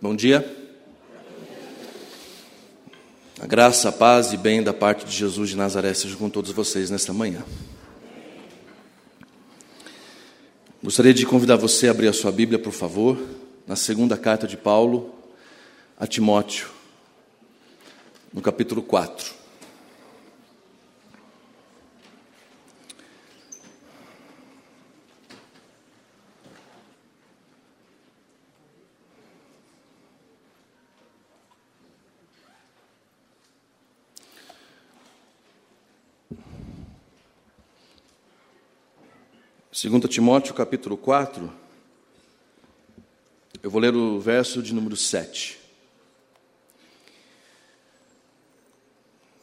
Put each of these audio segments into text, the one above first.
Bom dia. A graça, a paz e bem da parte de Jesus de Nazaré seja com todos vocês nesta manhã. Gostaria de convidar você a abrir a sua Bíblia, por favor, na segunda carta de Paulo a Timóteo, no capítulo 4. Segundo Timóteo, capítulo 4, eu vou ler o verso de número 7.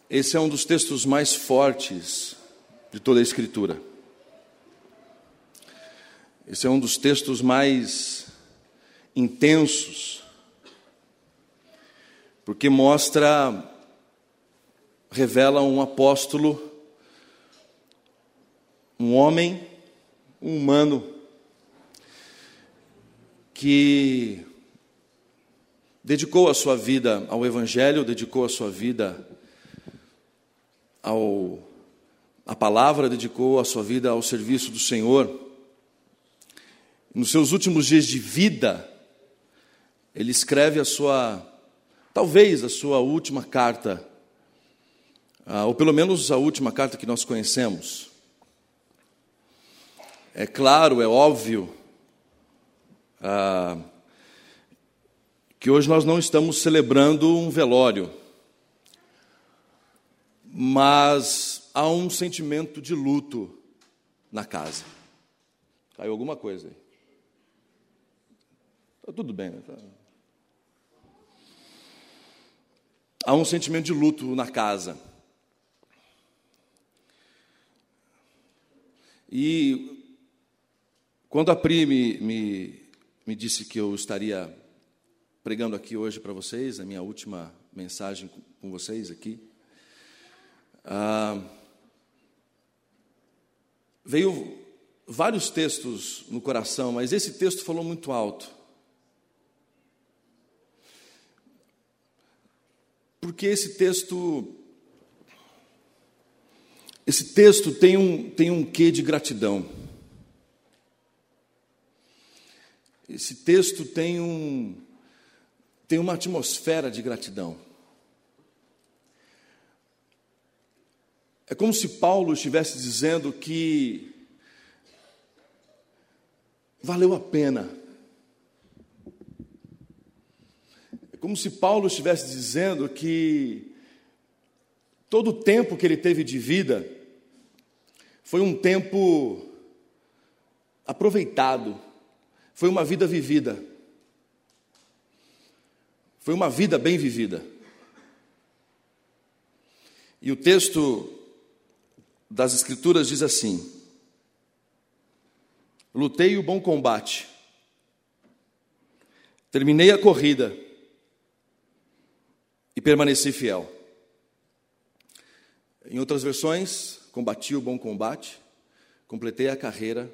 Esse é um dos textos mais fortes de toda a Escritura. Esse é um dos textos mais intensos, porque mostra, revela um apóstolo, um homem um humano que dedicou a sua vida ao Evangelho, dedicou a sua vida ao a palavra, dedicou a sua vida ao serviço do Senhor. Nos seus últimos dias de vida, ele escreve a sua, talvez a sua última carta, ah, ou pelo menos a última carta que nós conhecemos. É claro, é óbvio, ah, que hoje nós não estamos celebrando um velório, mas há um sentimento de luto na casa. Caiu alguma coisa aí? Está tudo bem, né? Tá... Há um sentimento de luto na casa. E quando a Pri me, me, me disse que eu estaria pregando aqui hoje para vocês, a minha última mensagem com vocês aqui, ah, veio vários textos no coração, mas esse texto falou muito alto. Porque esse texto esse texto tem um, tem um quê de gratidão. Esse texto tem, um, tem uma atmosfera de gratidão. É como se Paulo estivesse dizendo que valeu a pena. É como se Paulo estivesse dizendo que todo o tempo que ele teve de vida foi um tempo aproveitado foi uma vida vivida. Foi uma vida bem vivida. E o texto das Escrituras diz assim: Lutei o bom combate, terminei a corrida e permaneci fiel. Em outras versões, combati o bom combate, completei a carreira,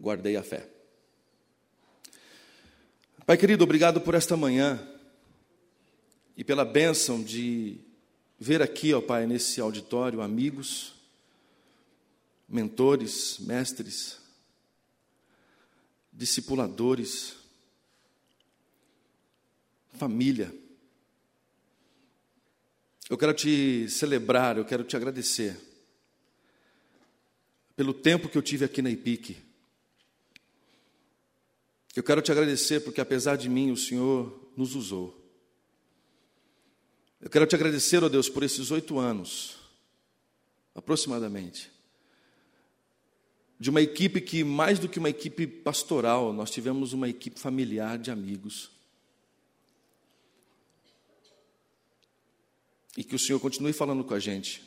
guardei a fé. Pai querido, obrigado por esta manhã e pela bênção de ver aqui, ó Pai, nesse auditório, amigos, mentores, mestres, discipuladores, família. Eu quero te celebrar, eu quero te agradecer pelo tempo que eu tive aqui na IPIC eu quero te agradecer porque, apesar de mim, o Senhor nos usou. Eu quero te agradecer, ó oh Deus, por esses oito anos, aproximadamente, de uma equipe que, mais do que uma equipe pastoral, nós tivemos uma equipe familiar de amigos. E que o Senhor continue falando com a gente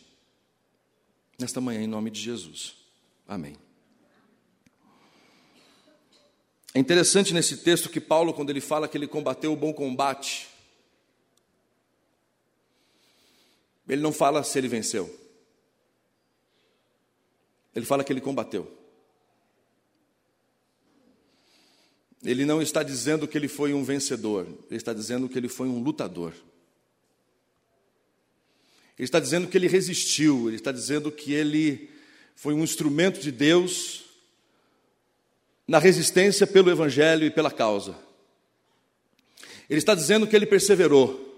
nesta manhã, em nome de Jesus. Amém. É interessante nesse texto que Paulo, quando ele fala que ele combateu o bom combate, ele não fala se ele venceu. Ele fala que ele combateu. ele não está dizendo que ele foi um vencedor, ele está dizendo que ele foi um lutador. Ele está dizendo que ele resistiu, ele está dizendo que ele foi um instrumento de Deus na resistência pelo Evangelho e pela causa. Ele está dizendo que ele perseverou.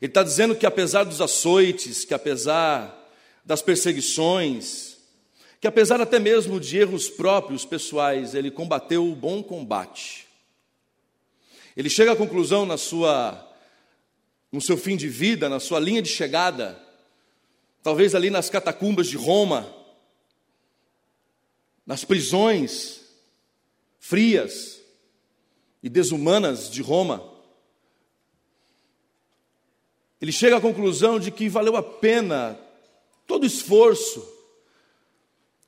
Ele está dizendo que apesar dos açoites, que apesar das perseguições, que apesar até mesmo de erros próprios pessoais, ele combateu o bom combate. Ele chega à conclusão na sua no seu fim de vida, na sua linha de chegada, talvez ali nas catacumbas de Roma, nas prisões frias e desumanas de Roma, ele chega à conclusão de que valeu a pena todo esforço,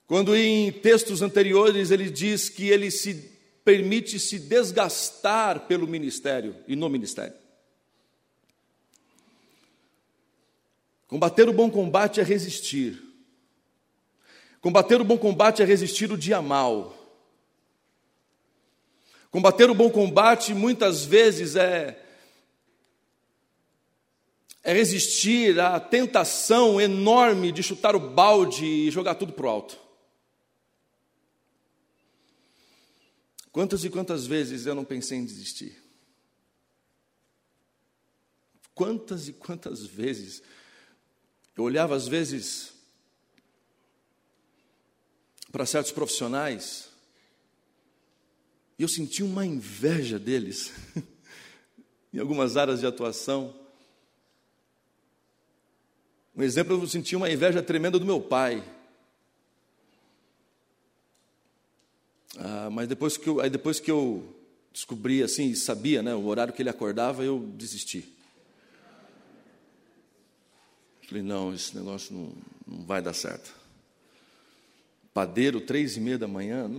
quando em textos anteriores ele diz que ele se permite se desgastar pelo ministério e no ministério. Combater o bom combate é resistir. Combater o bom combate é resistir o dia mal. Combater o bom combate muitas vezes é é resistir à tentação enorme de chutar o balde e jogar tudo para o alto. Quantas e quantas vezes eu não pensei em desistir? Quantas e quantas vezes eu olhava às vezes para certos profissionais e eu sentia uma inveja deles em algumas áreas de atuação. Um exemplo, eu sentia uma inveja tremenda do meu pai. Ah, mas depois que eu, aí depois que eu descobri assim, sabia, né, o horário que ele acordava, eu desisti. Falei, não, esse negócio não, não vai dar certo. Padeiro, três e meia da manhã,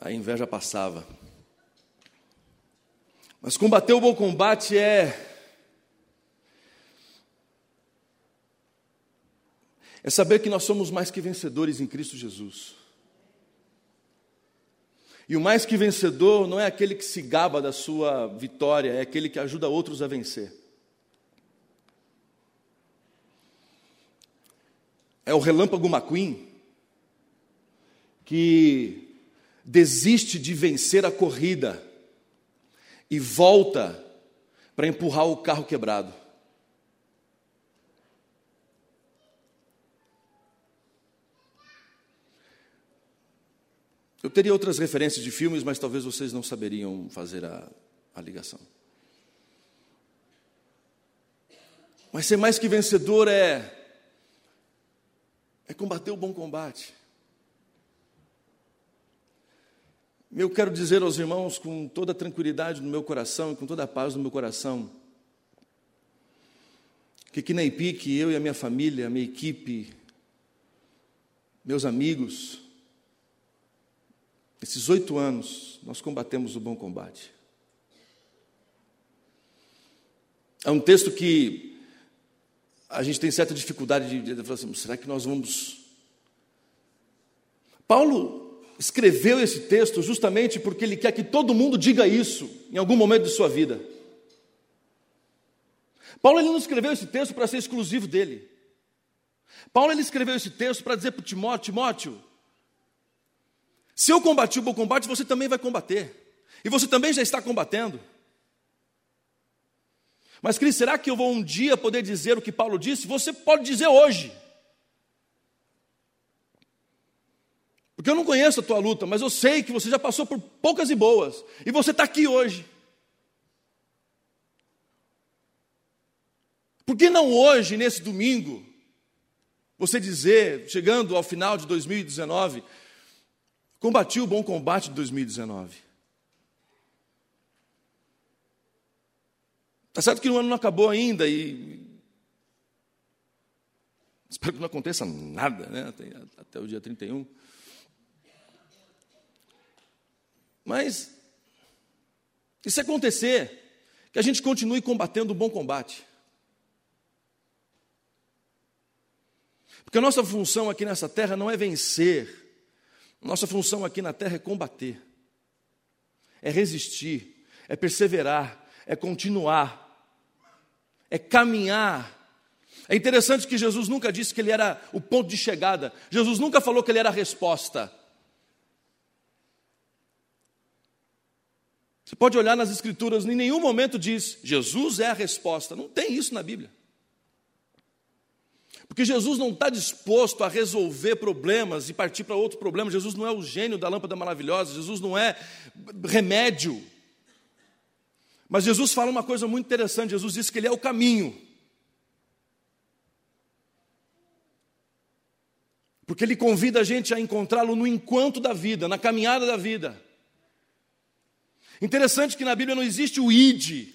a inveja passava. Mas combater o bom combate é é saber que nós somos mais que vencedores em Cristo Jesus. E o mais que vencedor não é aquele que se gaba da sua vitória, é aquele que ajuda outros a vencer. É o relâmpago McQueen que desiste de vencer a corrida e volta para empurrar o carro quebrado. Eu teria outras referências de filmes, mas talvez vocês não saberiam fazer a, a ligação. Mas ser mais que vencedor é é combater o bom combate. Eu quero dizer aos irmãos com toda a tranquilidade no meu coração e com toda a paz no meu coração, que aqui na IPIC, eu e a minha família, a minha equipe, meus amigos, esses oito anos, nós combatemos o bom combate. É um texto que a gente tem certa dificuldade de, de falar assim, será que nós vamos. Paulo escreveu esse texto justamente porque ele quer que todo mundo diga isso em algum momento de sua vida. Paulo ele não escreveu esse texto para ser exclusivo dele. Paulo ele escreveu esse texto para dizer para Timóteo, Timóteo, se eu combati o bom combate, você também vai combater. E você também já está combatendo. Mas, Cris, será que eu vou um dia poder dizer o que Paulo disse? Você pode dizer hoje. Porque eu não conheço a tua luta, mas eu sei que você já passou por poucas e boas. E você está aqui hoje. Por que não hoje, nesse domingo, você dizer, chegando ao final de 2019, Combati o bom combate de 2019. Está certo que o ano não acabou ainda e. Espero que não aconteça nada, né? Até, até o dia 31. Mas, e se acontecer, que a gente continue combatendo o bom combate. Porque a nossa função aqui nessa terra não é vencer, Nossa função aqui na terra é combater, é resistir, é perseverar, é continuar, é caminhar. É interessante que Jesus nunca disse que ele era o ponto de chegada, Jesus nunca falou que ele era a resposta. Você pode olhar nas Escrituras, em nenhum momento diz Jesus é a resposta. Não tem isso na Bíblia. Porque Jesus não está disposto a resolver problemas e partir para outro problema. Jesus não é o gênio da lâmpada maravilhosa, Jesus não é remédio. Mas Jesus fala uma coisa muito interessante: Jesus diz que Ele é o caminho. Porque Ele convida a gente a encontrá-lo no enquanto da vida, na caminhada da vida. Interessante que na Bíblia não existe o id,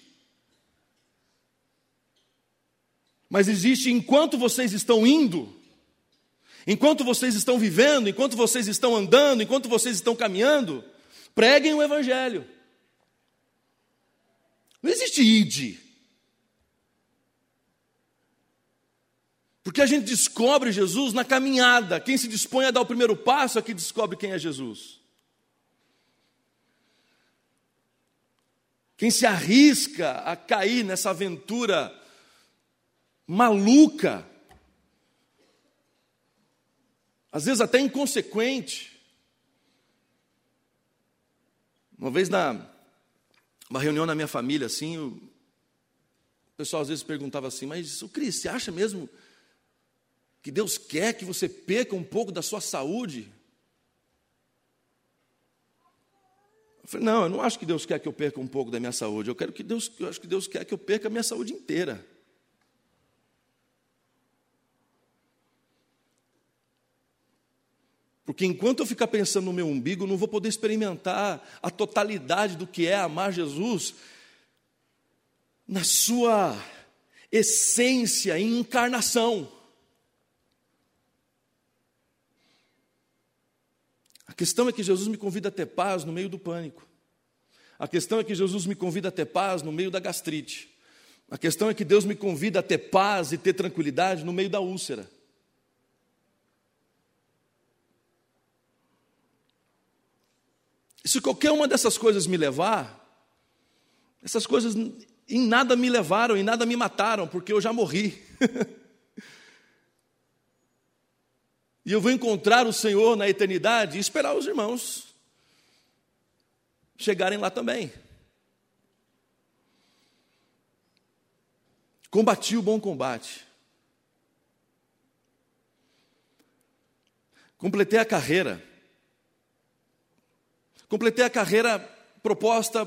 mas existe enquanto vocês estão indo, enquanto vocês estão vivendo, enquanto vocês estão andando, enquanto vocês estão caminhando, preguem o Evangelho. Não existe id. Porque a gente descobre Jesus na caminhada. Quem se dispõe a dar o primeiro passo é que descobre quem é Jesus. Quem se arrisca a cair nessa aventura maluca, às vezes até inconsequente. Uma vez na uma reunião na minha família assim, o pessoal às vezes perguntava assim: "Mas o Cris, você acha mesmo que Deus quer que você perca um pouco da sua saúde?" Eu falei, não, eu não acho que Deus quer que eu perca um pouco da minha saúde. Eu quero que Deus, eu acho que Deus quer que eu perca a minha saúde inteira. Porque enquanto eu ficar pensando no meu umbigo, eu não vou poder experimentar a totalidade do que é amar Jesus na sua essência e encarnação. A questão é que Jesus me convida a ter paz no meio do pânico. A questão é que Jesus me convida a ter paz no meio da gastrite. A questão é que Deus me convida a ter paz e ter tranquilidade no meio da úlcera. E se qualquer uma dessas coisas me levar, essas coisas em nada me levaram, em nada me mataram, porque eu já morri. E eu vou encontrar o Senhor na eternidade e esperar os irmãos chegarem lá também. Combati o bom combate. Completei a carreira. Completei a carreira proposta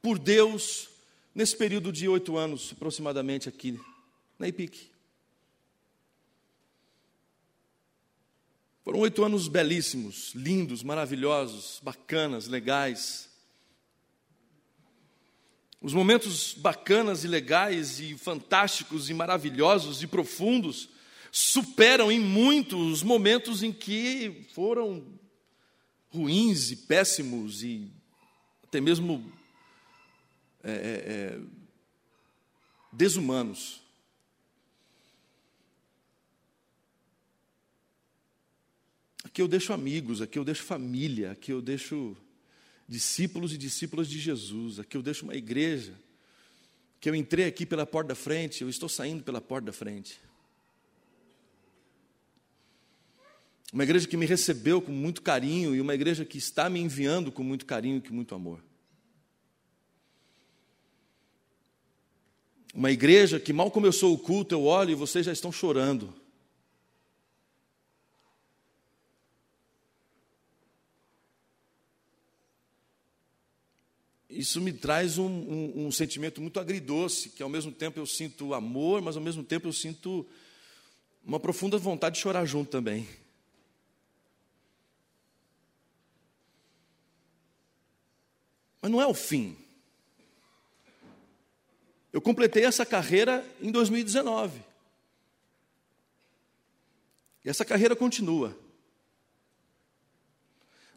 por Deus nesse período de oito anos, aproximadamente, aqui na IPIC. Foram oito anos belíssimos, lindos, maravilhosos, bacanas, legais. Os momentos bacanas e legais e fantásticos e maravilhosos e profundos superam em muito os momentos em que foram ruins e péssimos e até mesmo é, é, é desumanos. Aqui eu deixo amigos, aqui eu deixo família, aqui eu deixo discípulos e discípulas de Jesus, aqui eu deixo uma igreja. Que eu entrei aqui pela porta da frente, eu estou saindo pela porta da frente. Uma igreja que me recebeu com muito carinho e uma igreja que está me enviando com muito carinho e com muito amor. Uma igreja que mal começou o culto, eu olho e vocês já estão chorando. isso me traz um, um, um, sentimento muito agridoce, que ao mesmo tempo eu sinto amor, mas ao mesmo tempo eu sinto uma profunda vontade de chorar junto também. Mas não é o fim. Eu completei essa carreira em 2019. E essa carreira continua.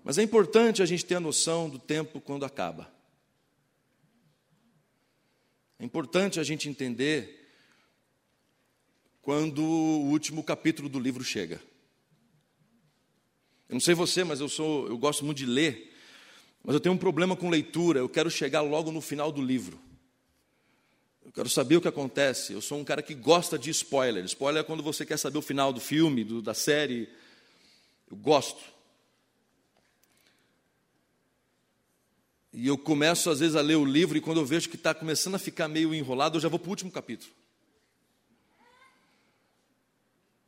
Mas é importante a gente ter a noção do tempo quando acaba. É importante a gente entender quando o último capítulo do livro chega. Eu não sei você, mas eu sou, eu gosto muito de ler. Mas eu tenho um problema com leitura. Eu quero chegar logo no final do livro. Eu quero saber o que acontece. Eu sou um cara que gosta de spoiler. Spoiler é quando você quer saber o final do filme, do, da série. Eu gosto. E eu começo, às vezes, a ler o livro, e quando eu vejo que está começando a ficar meio enrolado, eu já vou para o último capítulo.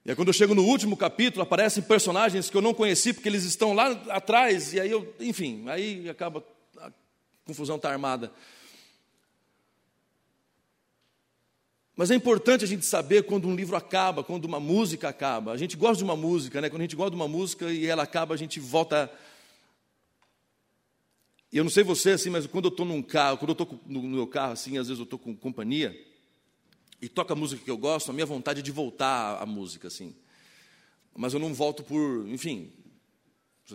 E aí, quando eu chego no último capítulo, aparecem personagens que eu não conheci, porque eles estão lá atrás, e aí eu, enfim, aí acaba, a confusão está armada. Mas é importante a gente saber quando um livro acaba, quando uma música acaba. A gente gosta de uma música, né? Quando a gente gosta de uma música e ela acaba, a gente volta. E eu não sei você assim, mas quando eu estou num carro, quando eu estou no meu carro assim, às vezes eu estou com companhia e toca música que eu gosto, a minha vontade é de voltar à música assim. Mas eu não volto por, enfim,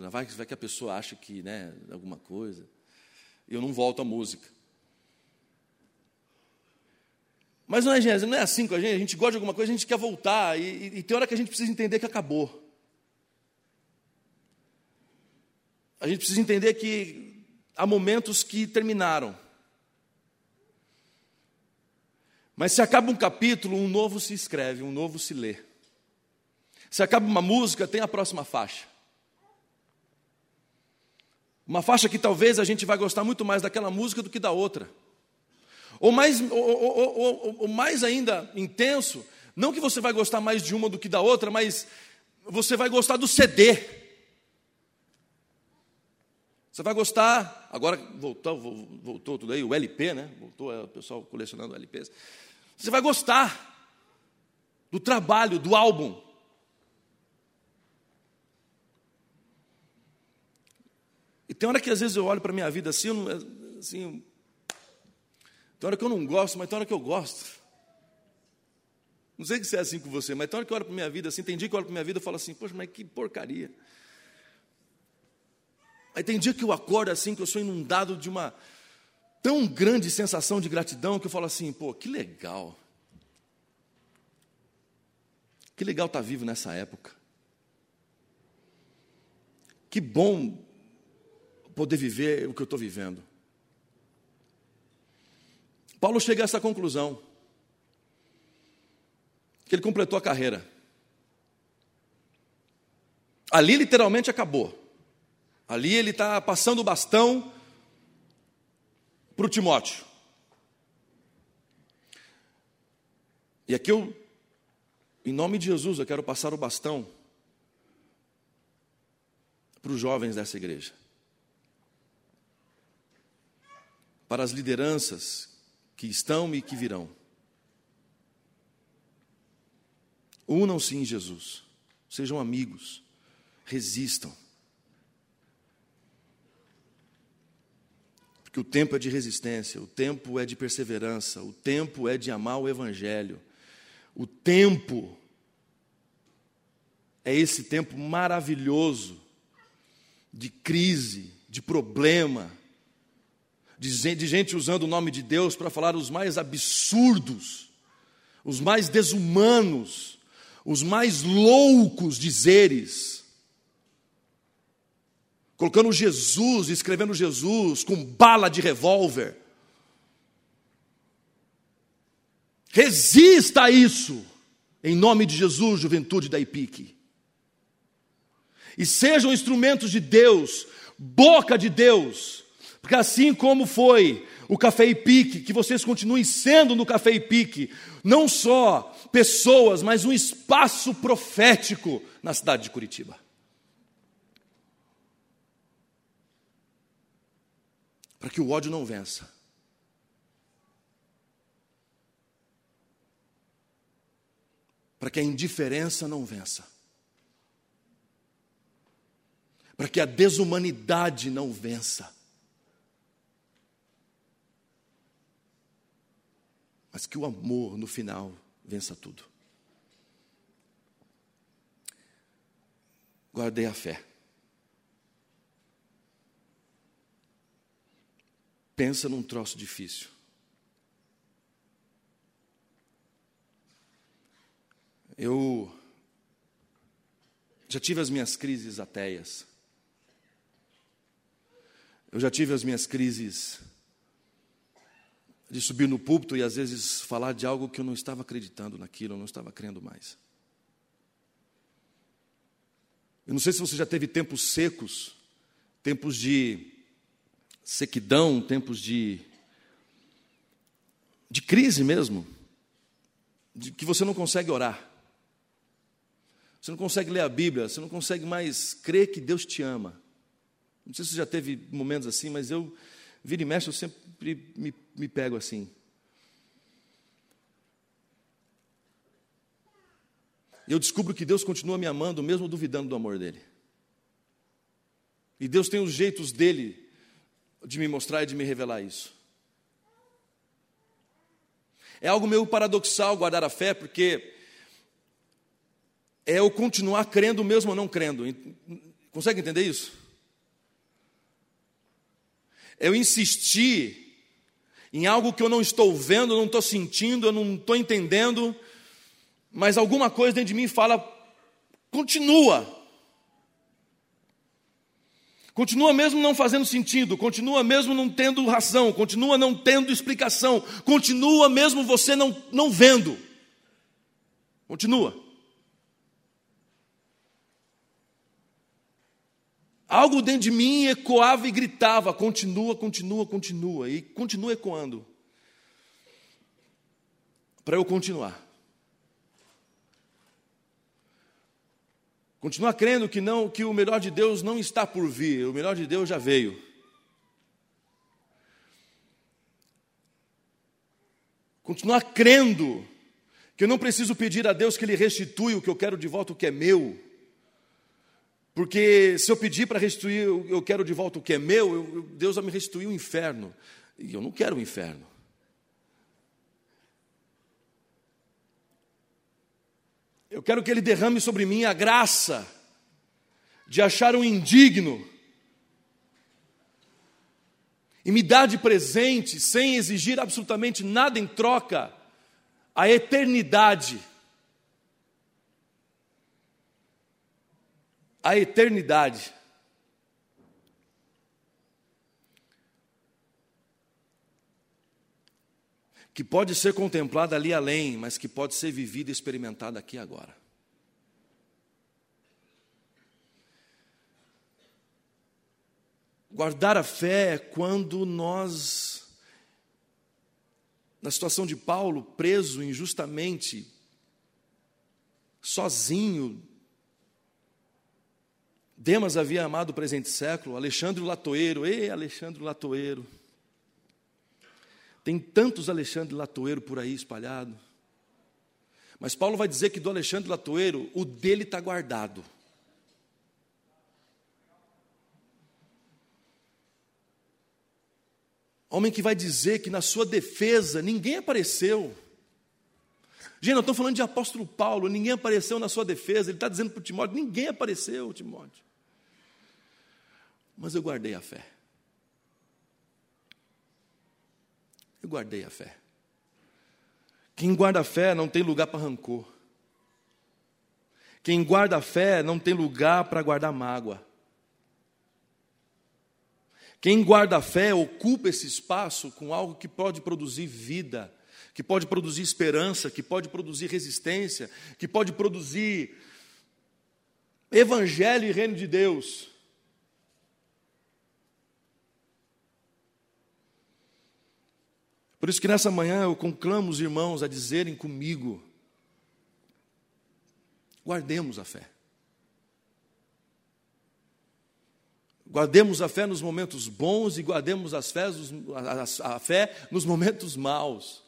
vai, vai que a pessoa acha que, né, alguma coisa. Eu não volto à música. Mas não é, gente, não é assim com a gente, a gente gosta de alguma coisa, a gente quer voltar, e, e tem hora que a gente precisa entender que acabou. A gente precisa entender que há momentos que terminaram. Mas se acaba um capítulo, um novo se escreve, um novo se lê. Se acaba uma música, tem a próxima faixa. Uma faixa que talvez a gente vai gostar muito mais daquela música do que da outra. Ou mais, ou, ou, ou, ou mais ainda intenso, não que você vai gostar mais de uma do que da outra, mas você vai gostar do CD. Você vai gostar, agora voltou, voltou tudo aí, o LP, né? Voltou é, o pessoal colecionando LPs. Você vai gostar do trabalho, do álbum. E tem hora que às vezes eu olho para a minha vida assim, assim tem hora que eu não gosto, mas tem hora que eu gosto. Não sei se é assim com você, mas tem hora que eu olho para a minha vida assim, tem dia que eu olho para a minha vida e falo assim, poxa, mas que porcaria. Aí tem dia que eu acordo assim, que eu sou inundado de uma tão grande sensação de gratidão que eu falo assim, pô, que legal. Que legal estar tá vivo nessa época. Que bom poder viver o que eu estou vivendo. Paulo chega a essa conclusão: que ele completou a carreira. Ali literalmente acabou. Ali ele está passando o bastão para o Timóteo. E aqui eu, em nome de Jesus, eu quero passar o bastão para os jovens dessa igreja. Para as lideranças que estão e que virão. Unam-se em Jesus, sejam amigos, resistam. Porque o tempo é de resistência, o tempo é de perseverança, o tempo é de amar o Evangelho, o tempo é esse tempo maravilhoso de crise, de problema, de gente usando o nome de Deus para falar os mais absurdos, os mais desumanos, os mais loucos dizeres, colocando Jesus, escrevendo Jesus com bala de revólver. Resista a isso, em nome de Jesus, juventude da IPIC. E sejam instrumentos de Deus, boca de Deus, porque assim como foi o Café e Pique, que vocês continuem sendo no Café e Pique, não só pessoas, mas um espaço profético na cidade de Curitiba. Para que o ódio não vença. Para que a indiferença não vença. Para que a desumanidade não vença. mas que o amor no final vença tudo. Guardei a fé. Pensa num troço difícil. Eu Já tive as minhas crises ateias. Eu já tive as minhas crises de subir no púlpito e às vezes falar de algo que eu não estava acreditando naquilo, eu não estava crendo mais. Eu não sei se você já teve tempos secos, tempos de sequidão, tempos de, de crise mesmo, de que você não consegue orar, você não consegue ler a Bíblia, você não consegue mais crer que Deus te ama. Não sei se você já teve momentos assim, mas eu, vira e mexe, eu sempre me, me pego assim. eu descubro que Deus continua me amando, mesmo duvidando do amor dele. E Deus tem os jeitos dele de me mostrar e de me revelar isso. É algo meio paradoxal guardar a fé, porque é eu continuar crendo mesmo não crendo. Consegue entender isso? É eu insistir em algo que eu não estou vendo, não estou sentindo, eu não estou entendendo, mas alguma coisa dentro de mim fala: continua. Continua mesmo não fazendo sentido, continua mesmo não tendo razão, continua não tendo explicação, continua mesmo você não, não vendo. Continua. Algo dentro de mim ecoava e gritava: continua, continua, continua, e continua ecoando. Para eu continuar. Continuar crendo que não, que o melhor de Deus não está por vir, o melhor de Deus já veio. Continuar crendo que eu não preciso pedir a Deus que Ele restitui o que eu quero de volta, o que é meu. Porque se eu pedir para restituir, eu quero de volta o que é meu, eu, Deus vai me restituir o inferno. E eu não quero o inferno. Eu quero que Ele derrame sobre mim a graça de achar um indigno e me dar de presente, sem exigir absolutamente nada em troca, a eternidade. A eternidade. Que pode ser contemplada ali além, mas que pode ser vivida e experimentada aqui agora. Guardar a fé é quando nós, na situação de Paulo, preso injustamente, sozinho, Demas havia amado o presente século, Alexandre Latoeiro, ei, Alexandre Latoeiro, tem tantos Alexandre Latoeiro por aí espalhado. Mas Paulo vai dizer que do Alexandre Latoeiro, o dele está guardado. Homem que vai dizer que na sua defesa ninguém apareceu. Gente, não estou falando de apóstolo Paulo, ninguém apareceu na sua defesa. Ele está dizendo para o Timóteo: ninguém apareceu, Timóteo. Mas eu guardei a fé. Eu guardei a fé. Quem guarda a fé não tem lugar para rancor. Quem guarda a fé não tem lugar para guardar mágoa. Quem guarda a fé ocupa esse espaço com algo que pode produzir vida, que pode produzir esperança, que pode produzir resistência, que pode produzir evangelho e reino de Deus. Por isso que nessa manhã eu conclamo os irmãos a dizerem comigo: guardemos a fé. Guardemos a fé nos momentos bons e guardemos as a fé nos momentos maus.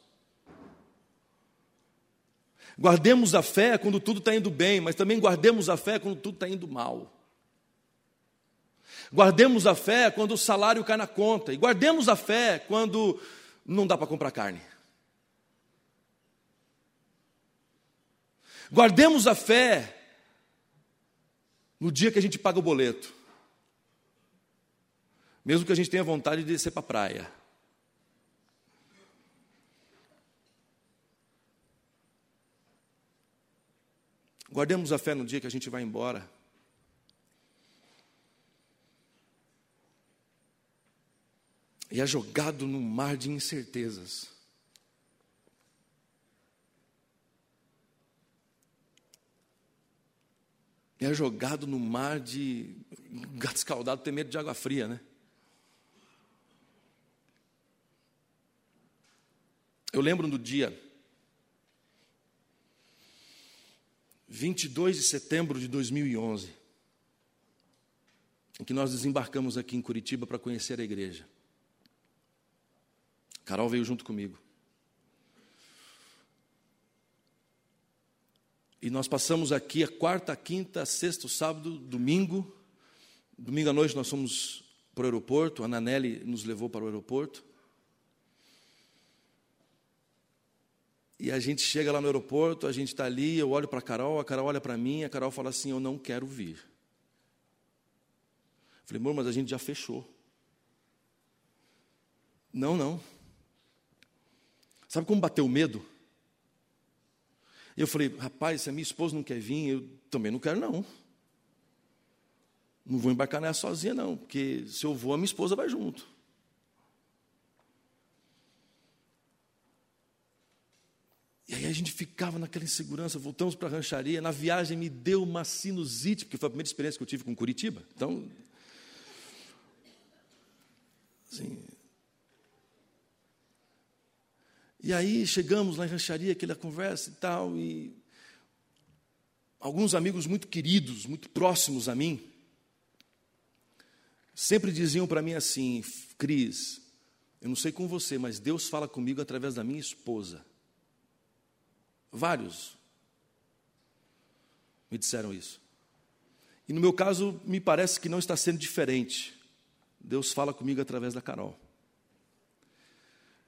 Guardemos a fé quando tudo está indo bem, mas também guardemos a fé quando tudo está indo mal. Guardemos a fé quando o salário cai na conta, e guardemos a fé quando não dá para comprar carne. Guardemos a fé no dia que a gente paga o boleto. Mesmo que a gente tenha vontade de descer para a praia. Guardemos a fé no dia que a gente vai embora. E é jogado num mar de incertezas. E é jogado no mar de gato escaldado tem medo de água fria, né? Eu lembro do dia 22 de setembro de 2011, em que nós desembarcamos aqui em Curitiba para conhecer a igreja. Carol veio junto comigo. E nós passamos aqui a quarta, quinta, sexta, sábado, domingo. Domingo à noite nós fomos para o aeroporto, a Nanelli nos levou para o aeroporto. E a gente chega lá no aeroporto, a gente está ali, eu olho para a Carol, a Carol olha para mim, a Carol fala assim: Eu não quero vir. falei, amor, mas a gente já fechou. Não, não. Sabe como bateu o medo? Eu falei, rapaz, se a minha esposa não quer vir, eu também não quero, não. Não vou embarcar nessa sozinha, não, porque se eu vou, a minha esposa vai junto. E aí a gente ficava naquela insegurança, voltamos para a rancharia. Na viagem me deu uma sinusite, porque foi a primeira experiência que eu tive com Curitiba. Então, assim, E aí chegamos em rancharia, aquela conversa e tal, e alguns amigos muito queridos, muito próximos a mim, sempre diziam para mim assim: Cris, eu não sei com você, mas Deus fala comigo através da minha esposa. Vários me disseram isso. E no meu caso, me parece que não está sendo diferente. Deus fala comigo através da Carol.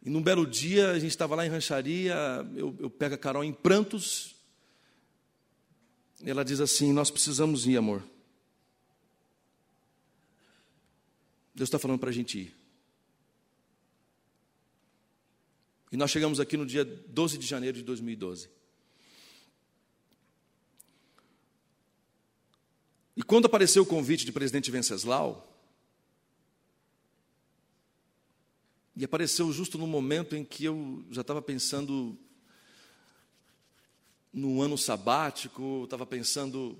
E num belo dia, a gente estava lá em rancharia, eu, eu pego a Carol em prantos. E ela diz assim: Nós precisamos ir, amor. Deus está falando para a gente ir. E nós chegamos aqui no dia 12 de janeiro de 2012. E quando apareceu o convite de presidente Venceslau, E apareceu justo no momento em que eu já estava pensando no ano sabático, estava pensando,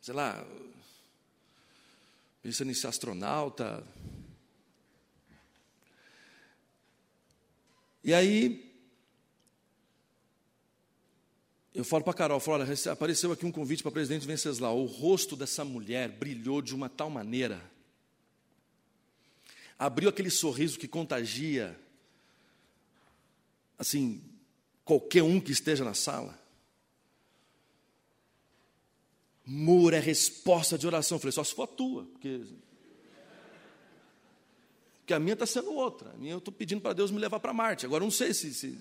sei lá, pensando em ser astronauta. E aí, eu falo para a Carol, falo, olha, apareceu aqui um convite para o presidente Venceslau. O rosto dessa mulher brilhou de uma tal maneira abriu aquele sorriso que contagia, assim, qualquer um que esteja na sala. Mura é resposta de oração. Eu falei, só se for a tua, porque, porque a minha está sendo outra. A minha eu estou pedindo para Deus me levar para Marte. Agora, não sei se, se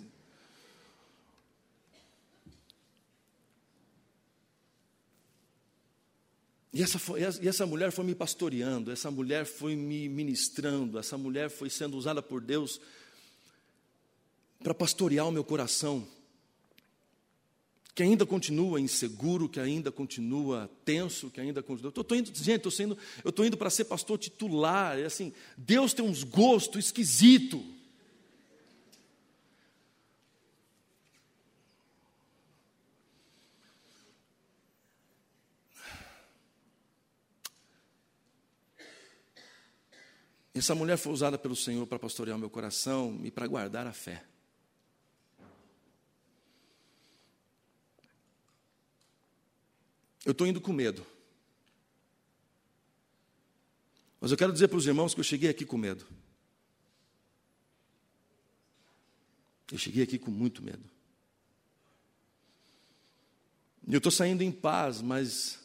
E essa, foi, e essa mulher foi me pastoreando, essa mulher foi me ministrando, essa mulher foi sendo usada por Deus para pastorear o meu coração, que ainda continua inseguro, que ainda continua tenso, que ainda continua. Eu estou indo, gente, eu estou indo para ser pastor titular. É assim, Deus tem uns gostos esquisitos. Essa mulher foi usada pelo Senhor para pastorear meu coração e para guardar a fé. Eu estou indo com medo. Mas eu quero dizer para os irmãos que eu cheguei aqui com medo. Eu cheguei aqui com muito medo. E eu estou saindo em paz, mas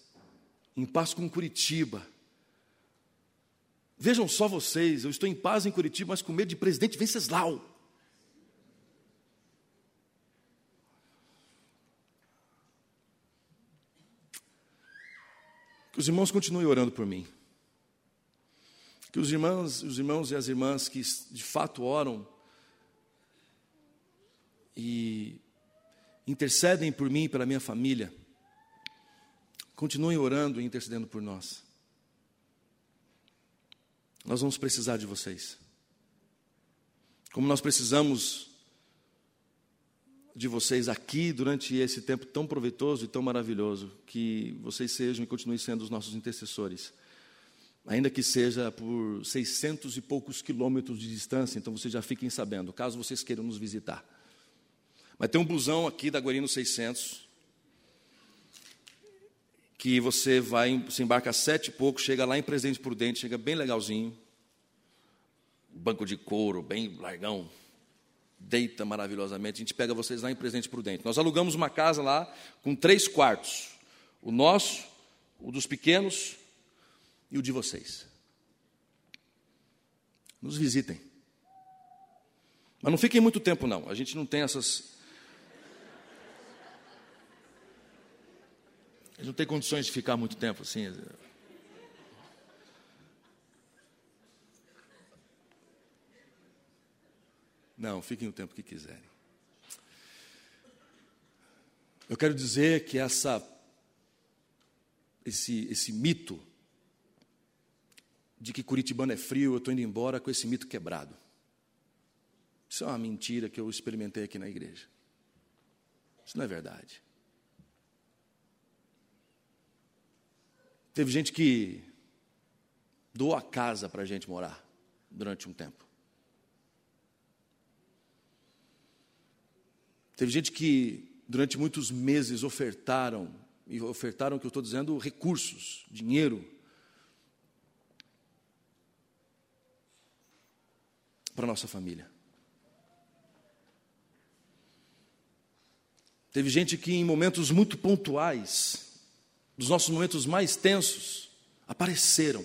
em paz com Curitiba Vejam só vocês, eu estou em paz em Curitiba, mas com medo de presidente Venceslau. Que os irmãos continuem orando por mim. Que os irmãos, os irmãos e as irmãs que de fato oram e intercedem por mim e pela minha família, continuem orando e intercedendo por nós. Nós vamos precisar de vocês. como nós precisamos de vocês aqui durante esse tempo tão proveitoso e tão maravilhoso, que vocês sejam e continuem sendo os nossos intercessores. Ainda que seja por 600 e poucos quilômetros de distância, então vocês já fiquem sabendo, caso vocês queiram nos visitar. Mas tem um busão aqui da Guarino 600, que você vai, se embarca às sete e pouco, chega lá em Presidente Prudente, chega bem legalzinho, banco de couro, bem largão, deita maravilhosamente. A gente pega vocês lá em Presidente Prudente. Nós alugamos uma casa lá com três quartos: o nosso, o dos pequenos e o de vocês. Nos visitem. Mas não fiquem muito tempo, não. A gente não tem essas. A gente não tem condições de ficar muito tempo assim. Não, fiquem o tempo que quiserem. Eu quero dizer que essa, esse, esse mito de que Curitibano é frio, eu estou indo embora com esse mito quebrado. Isso é uma mentira que eu experimentei aqui na igreja. Isso não é verdade. Teve gente que doou a casa para a gente morar durante um tempo. Teve gente que durante muitos meses ofertaram, e ofertaram, que eu estou dizendo, recursos, dinheiro, para nossa família. Teve gente que, em momentos muito pontuais, dos nossos momentos mais tensos, apareceram.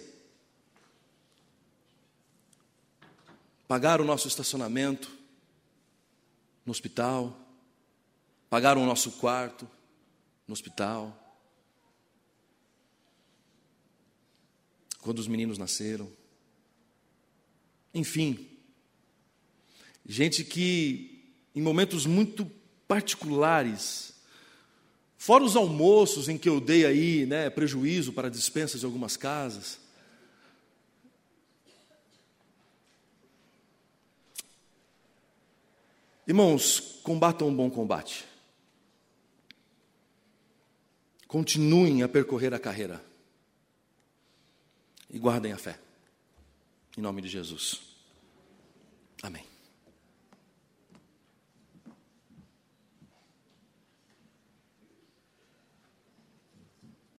Pagaram o nosso estacionamento no hospital, pagaram o nosso quarto no hospital. Quando os meninos nasceram. Enfim, gente que, em momentos muito particulares, fora os almoços em que eu dei aí né, prejuízo para dispensas de algumas casas, Irmãos, combatam um bom combate. Continuem a percorrer a carreira. E guardem a fé. Em nome de Jesus. Amém.